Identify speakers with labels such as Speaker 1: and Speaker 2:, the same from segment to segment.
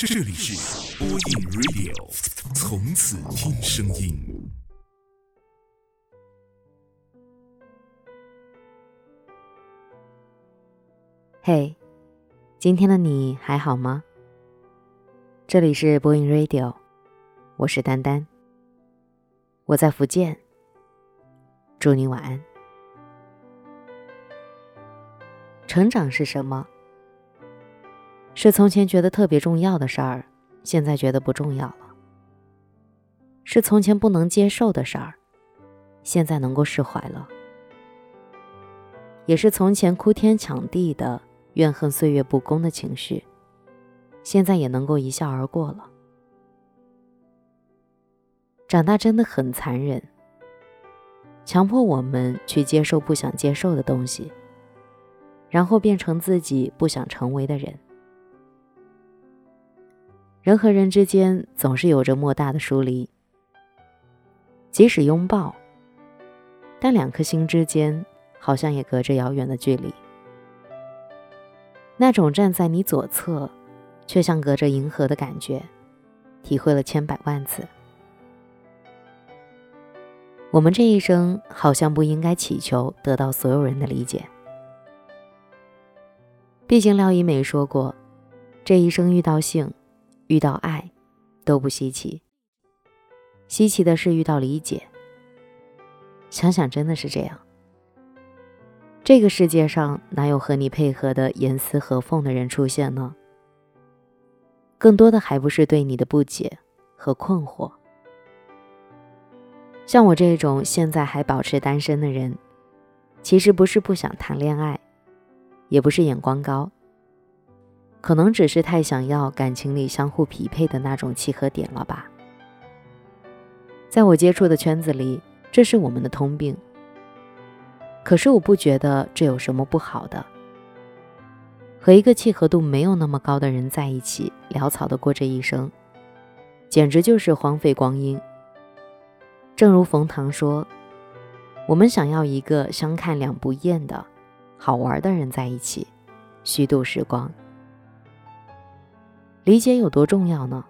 Speaker 1: 这里是播音 Radio，从此听声音。
Speaker 2: 嘿，今天的你还好吗？这里是播音 Radio，我是丹丹，我在福建，祝你晚安。成长是什么？是从前觉得特别重要的事儿，现在觉得不重要了；是从前不能接受的事儿，现在能够释怀了；也是从前哭天抢地的怨恨岁月不公的情绪，现在也能够一笑而过了。长大真的很残忍，强迫我们去接受不想接受的东西，然后变成自己不想成为的人。人和人之间总是有着莫大的疏离，即使拥抱，但两颗心之间好像也隔着遥远的距离。那种站在你左侧，却像隔着银河的感觉，体会了千百万次。我们这一生好像不应该祈求得到所有人的理解，毕竟廖一梅说过，这一生遇到性。遇到爱都不稀奇，稀奇的是遇到理解。想想真的是这样，这个世界上哪有和你配合的严丝合缝的人出现呢？更多的还不是对你的不解和困惑。像我这种现在还保持单身的人，其实不是不想谈恋爱，也不是眼光高。可能只是太想要感情里相互匹配的那种契合点了吧。在我接触的圈子里，这是我们的通病。可是我不觉得这有什么不好的。和一个契合度没有那么高的人在一起，潦草的过这一生，简直就是荒废光阴。正如冯唐说：“我们想要一个相看两不厌的好玩的人在一起，虚度时光。”理解有多重要呢？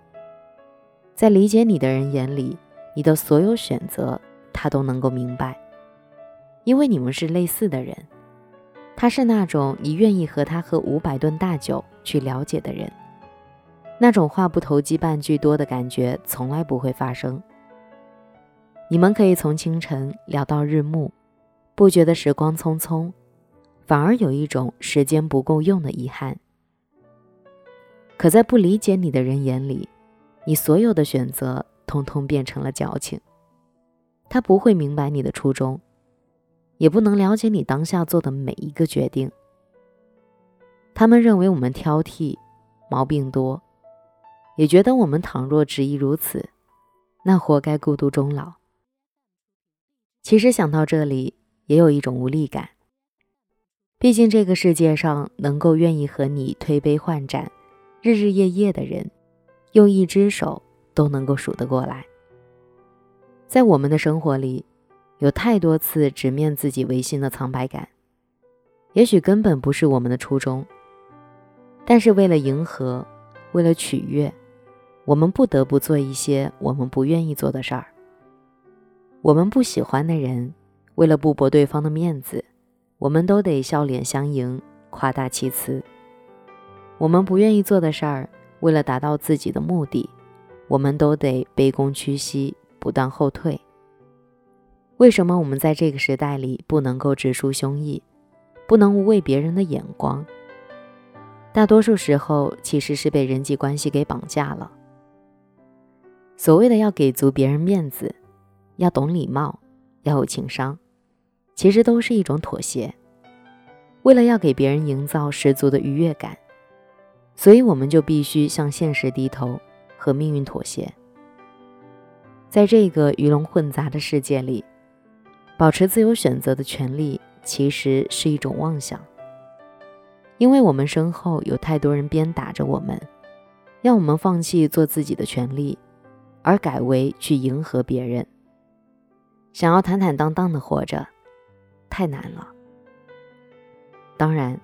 Speaker 2: 在理解你的人眼里，你的所有选择他都能够明白，因为你们是类似的人。他是那种你愿意和他喝五百顿大酒去了解的人，那种话不投机半句多的感觉从来不会发生。你们可以从清晨聊到日暮，不觉得时光匆匆，反而有一种时间不够用的遗憾。可在不理解你的人眼里，你所有的选择通通变成了矫情。他不会明白你的初衷，也不能了解你当下做的每一个决定。他们认为我们挑剔，毛病多，也觉得我们倘若执意如此，那活该孤独终老。其实想到这里，也有一种无力感。毕竟这个世界上能够愿意和你推杯换盏。日日夜夜的人，用一只手都能够数得过来。在我们的生活里，有太多次直面自己违心的苍白感，也许根本不是我们的初衷。但是为了迎合，为了取悦，我们不得不做一些我们不愿意做的事儿。我们不喜欢的人，为了不驳对方的面子，我们都得笑脸相迎，夸大其词。我们不愿意做的事儿，为了达到自己的目的，我们都得卑躬屈膝，不断后退。为什么我们在这个时代里不能够直抒胸臆，不能无畏别人的眼光？大多数时候其实是被人际关系给绑架了。所谓的要给足别人面子，要懂礼貌，要有情商，其实都是一种妥协。为了要给别人营造十足的愉悦感。所以，我们就必须向现实低头，和命运妥协。在这个鱼龙混杂的世界里，保持自由选择的权利，其实是一种妄想。因为我们身后有太多人鞭打着我们，要我们放弃做自己的权利，而改为去迎合别人。想要坦坦荡荡的活着，太难了。当然。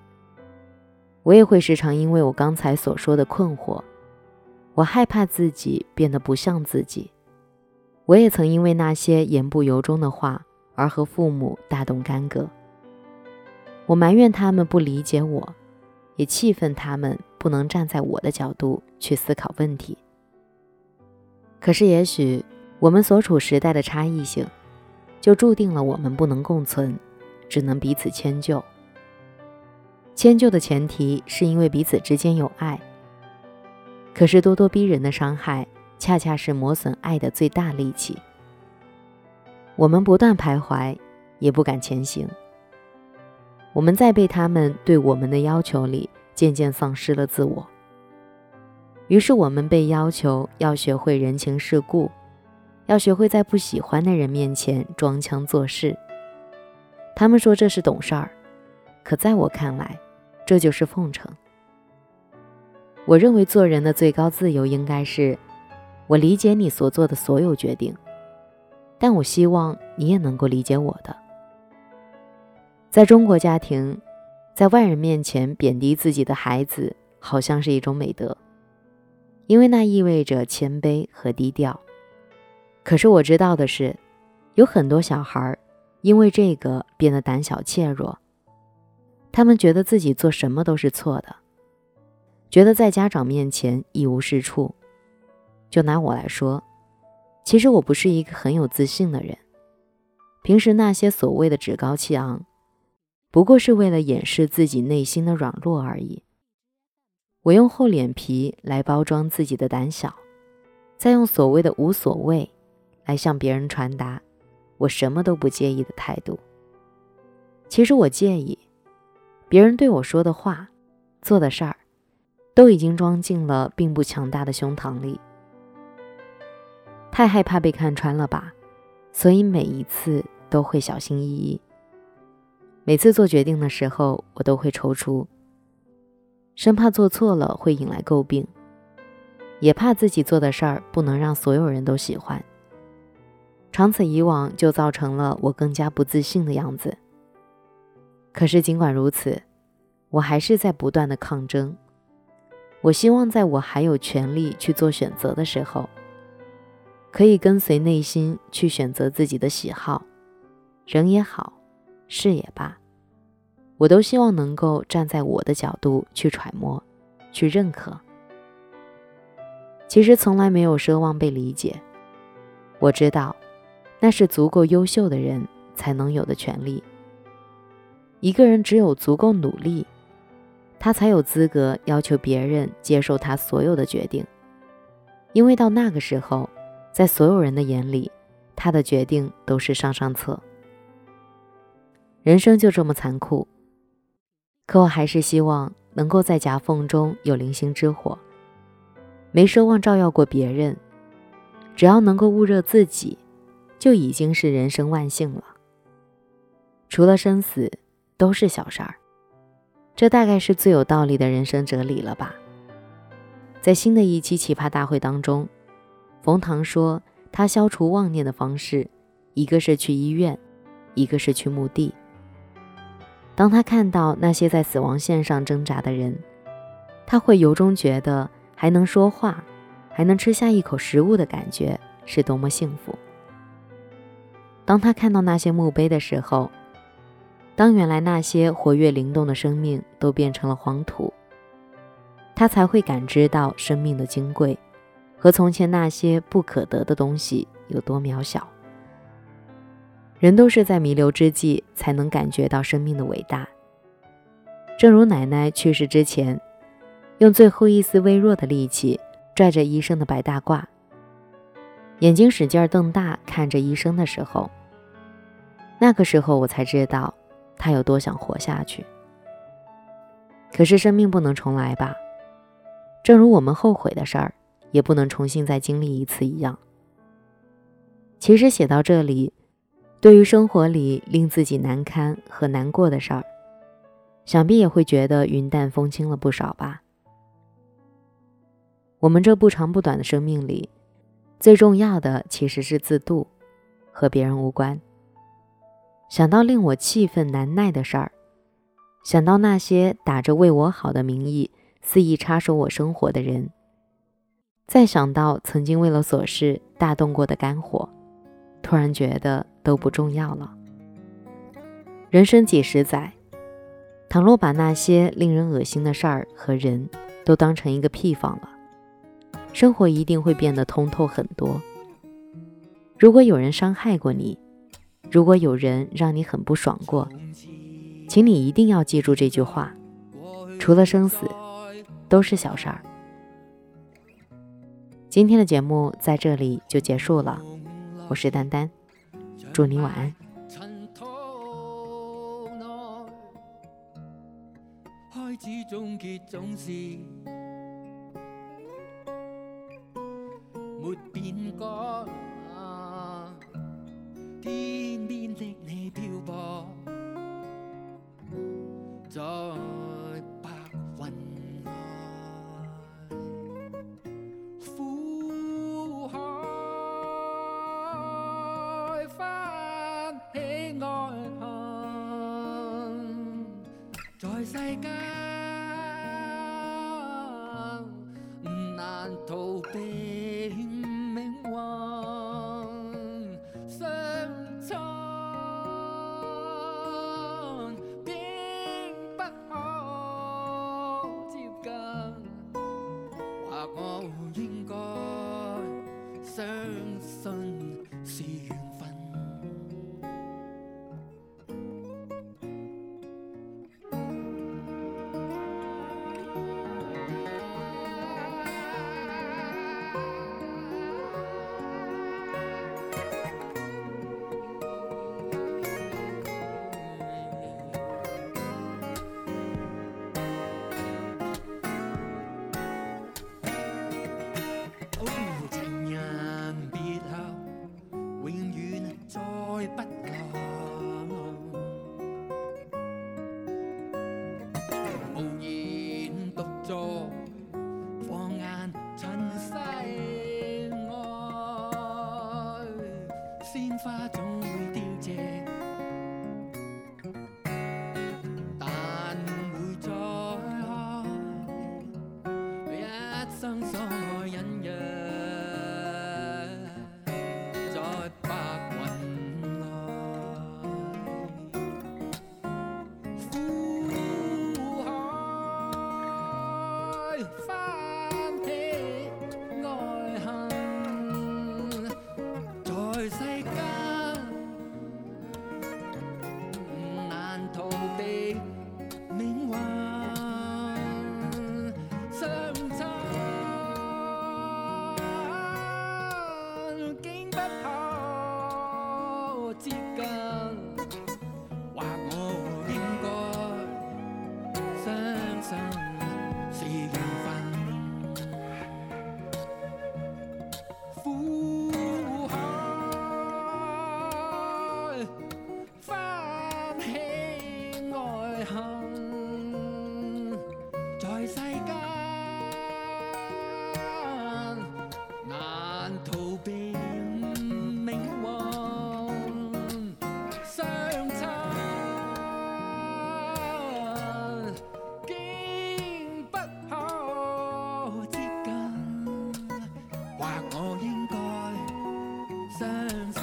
Speaker 2: 我也会时常因为我刚才所说的困惑，我害怕自己变得不像自己。我也曾因为那些言不由衷的话而和父母大动干戈。我埋怨他们不理解我，也气愤他们不能站在我的角度去思考问题。可是，也许我们所处时代的差异性，就注定了我们不能共存，只能彼此迁就。迁就的前提是因为彼此之间有爱。可是咄咄逼人的伤害，恰恰是磨损爱的最大利器。我们不断徘徊，也不敢前行。我们在被他们对我们的要求里，渐渐丧失了自我。于是我们被要求要学会人情世故，要学会在不喜欢的人面前装腔作势。他们说这是懂事儿，可在我看来，这就是奉承。我认为做人的最高自由应该是：我理解你所做的所有决定，但我希望你也能够理解我的。在中国家庭，在外人面前贬低自己的孩子，好像是一种美德，因为那意味着谦卑和低调。可是我知道的是，有很多小孩因为这个变得胆小怯弱，他们觉得自己做什么都是错的。觉得在家长面前一无是处。就拿我来说，其实我不是一个很有自信的人。平时那些所谓的趾高气昂，不过是为了掩饰自己内心的软弱而已。我用厚脸皮来包装自己的胆小，再用所谓的无所谓来向别人传达我什么都不介意的态度。其实我介意别人对我说的话、做的事儿。都已经装进了并不强大的胸膛里，太害怕被看穿了吧，所以每一次都会小心翼翼。每次做决定的时候，我都会踌躇，生怕做错了会引来诟病，也怕自己做的事儿不能让所有人都喜欢。长此以往，就造成了我更加不自信的样子。可是尽管如此，我还是在不断的抗争。我希望在我还有权利去做选择的时候，可以跟随内心去选择自己的喜好，人也好，事也罢，我都希望能够站在我的角度去揣摩，去认可。其实从来没有奢望被理解，我知道，那是足够优秀的人才能有的权利。一个人只有足够努力。他才有资格要求别人接受他所有的决定，因为到那个时候，在所有人的眼里，他的决定都是上上策。人生就这么残酷，可我还是希望能够在夹缝中有零星之火，没奢望照耀过别人，只要能够捂热自己，就已经是人生万幸了。除了生死，都是小事儿。这大概是最有道理的人生哲理了吧？在新的一期奇葩大会当中，冯唐说他消除妄念的方式，一个是去医院，一个是去墓地。当他看到那些在死亡线上挣扎的人，他会由衷觉得还能说话，还能吃下一口食物的感觉是多么幸福。当他看到那些墓碑的时候，当原来那些活跃灵动的生命都变成了黄土，他才会感知到生命的金贵，和从前那些不可得的东西有多渺小。人都是在弥留之际才能感觉到生命的伟大。正如奶奶去世之前，用最后一丝微弱的力气拽着医生的白大褂，眼睛使劲瞪大看着医生的时候，那个时候我才知道。他有多想活下去？可是生命不能重来吧？正如我们后悔的事儿，也不能重新再经历一次一样。其实写到这里，对于生活里令自己难堪和难过的事儿，想必也会觉得云淡风轻了不少吧。我们这不长不短的生命里，最重要的其实是自渡，和别人无关。想到令我气愤难耐的事儿，想到那些打着为我好的名义肆意插手我生活的人，
Speaker 3: 再想到曾经为了琐事大动过的肝火，突然觉得都不重要了。人生几十载，倘若把那些令人恶心的事儿和人都当成一个屁放了，生活一定会变得通透很多。如果有人伤害过你，如果有人让你很不爽过，请你一定要记住这句话：除了生死，都是小事儿。今天的节目在这里就结束了，我是丹丹，祝你晚安。天在世间难逃避。生所爱隐在世间难逃避命运相亲竟不可接近或我应该相信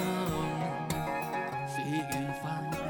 Speaker 3: 是缘分。